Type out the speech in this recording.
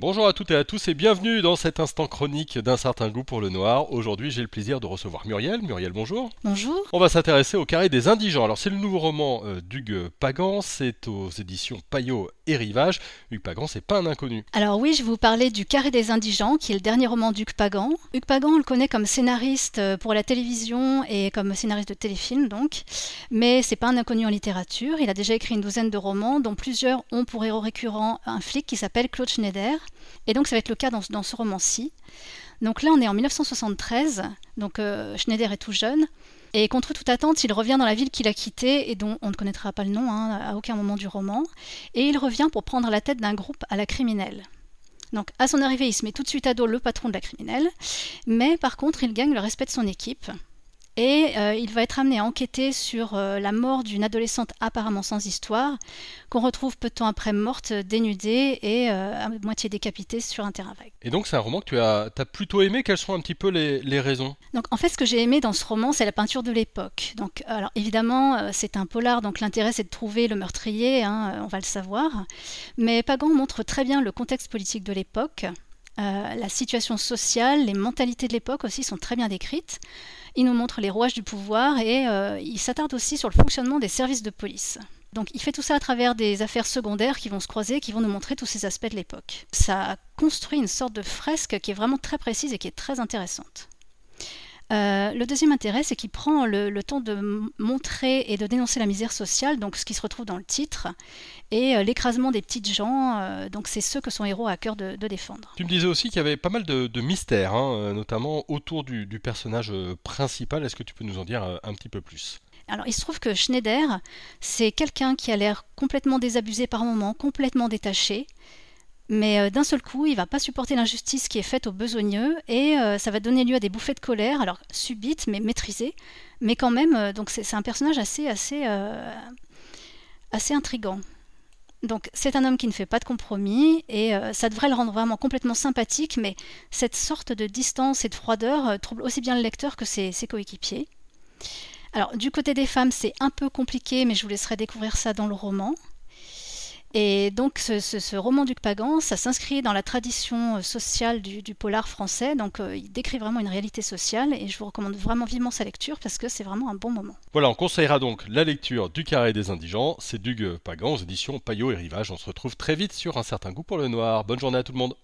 Bonjour à toutes et à tous et bienvenue dans cet instant chronique d'un certain goût pour le noir. Aujourd'hui, j'ai le plaisir de recevoir Muriel. Muriel, bonjour. Bonjour. On va s'intéresser au carré des indigents. Alors, c'est le nouveau roman euh, d'Hugues Pagan, c'est aux éditions Payot et Rivage. Hugues Pagan, c'est pas un inconnu. Alors oui, je vais vous parler du carré des indigents, qui est le dernier roman d'Hugues Pagan. Hugues Pagan, on le connaît comme scénariste euh, pour la télévision et comme scénariste de téléfilm, donc. Mais c'est pas un inconnu en littérature. Il a déjà écrit une douzaine de romans, dont plusieurs ont pour héros récurrent un flic qui s'appelle Claude Schneider. Et donc ça va être le cas dans, ce roman-ci. Donc là, on est en 1973, donc euh, Schneider est tout jeune. Et contre toute attente, il revient dans la ville qu'il a quittée et dont on ne connaîtra pas le nom hein, à aucun moment du roman. Et il revient pour prendre la tête d'un groupe à la criminelle. Donc à son arrivée, il se met tout de suite à dos le patron de la criminelle. Mais par contre, il gagne le respect de son équipe. Et euh, il va être amené à enquêter sur euh, la mort d'une adolescente apparemment sans histoire, qu'on retrouve peu de temps après morte, dénudée et euh, à moitié décapitée sur un terrain vague. Et donc c'est un roman que tu as, plutôt aimé. Quelles sont un petit peu les, raisons? Donc en fait, ce que j'ai aimé dans ce roman, c'est la peinture de l'époque. Donc alors évidemment, c'est un polar, donc l'intérêt c'est de trouver le meurtrier, hein, on va le savoir. Mais Pagan montre très bien le contexte politique de l'époque. la situation sociale, les mentalités de l'époque aussi sont très bien décrites. Il nous montre les rouages du pouvoir et euh, il s'attarde aussi sur le fonctionnement des services de police. Donc il fait tout ça à travers des affaires secondaires qui vont se croiser, qui vont nous montrer tous ces aspects de l'époque. Ça construit une sorte de fresque qui est vraiment très précise et qui est très intéressante. Euh, le deuxième intérêt, c'est qu'il prend le, temps de montrer et de dénoncer la misère sociale, donc ce qui se retrouve dans le titre, et euh, l'écrasement des petites gens, euh, donc c'est ceux que son héros a à cœur de, défendre. Tu me disais aussi qu'il y avait pas mal de, mystères, hein, notamment autour du, du personnage principal. Est-ce que tu peux nous en dire un petit peu plus? Alors, il se trouve que Schneider, c'est quelqu'un qui a l'air complètement désabusé par moments, complètement détaché, mais euh, d'un seul coup, il va pas supporter l'injustice qui est faite aux besogneux et euh, ça va donner lieu à des bouffées de colère, alors subites mais maîtrisées, mais quand même, euh, donc c'est un personnage assez assez assez intrigant. Donc c'est un homme qui ne fait pas de compromis et ça devrait le rendre vraiment complètement sympathique, mais cette sorte de distance et de froideur trouble aussi bien le lecteur que ses, ses coéquipiers. Alors du côté des femmes, c'est un peu compliqué, mais je vous laisserai découvrir ça dans le roman. Et donc ce, roman du Pagan, ça s'inscrit dans la tradition euh, sociale du, polar français, donc euh, il décrit vraiment une réalité sociale et je vous recommande vraiment vivement sa lecture parce que c'est vraiment un bon moment. Voilà, on conseillera donc la lecture du Carré des Indigents, c'est Dugue Pagan aux éditions Payot et Rivage. On se retrouve très vite sur un certain goût pour le noir. Bonne journée à tout le monde.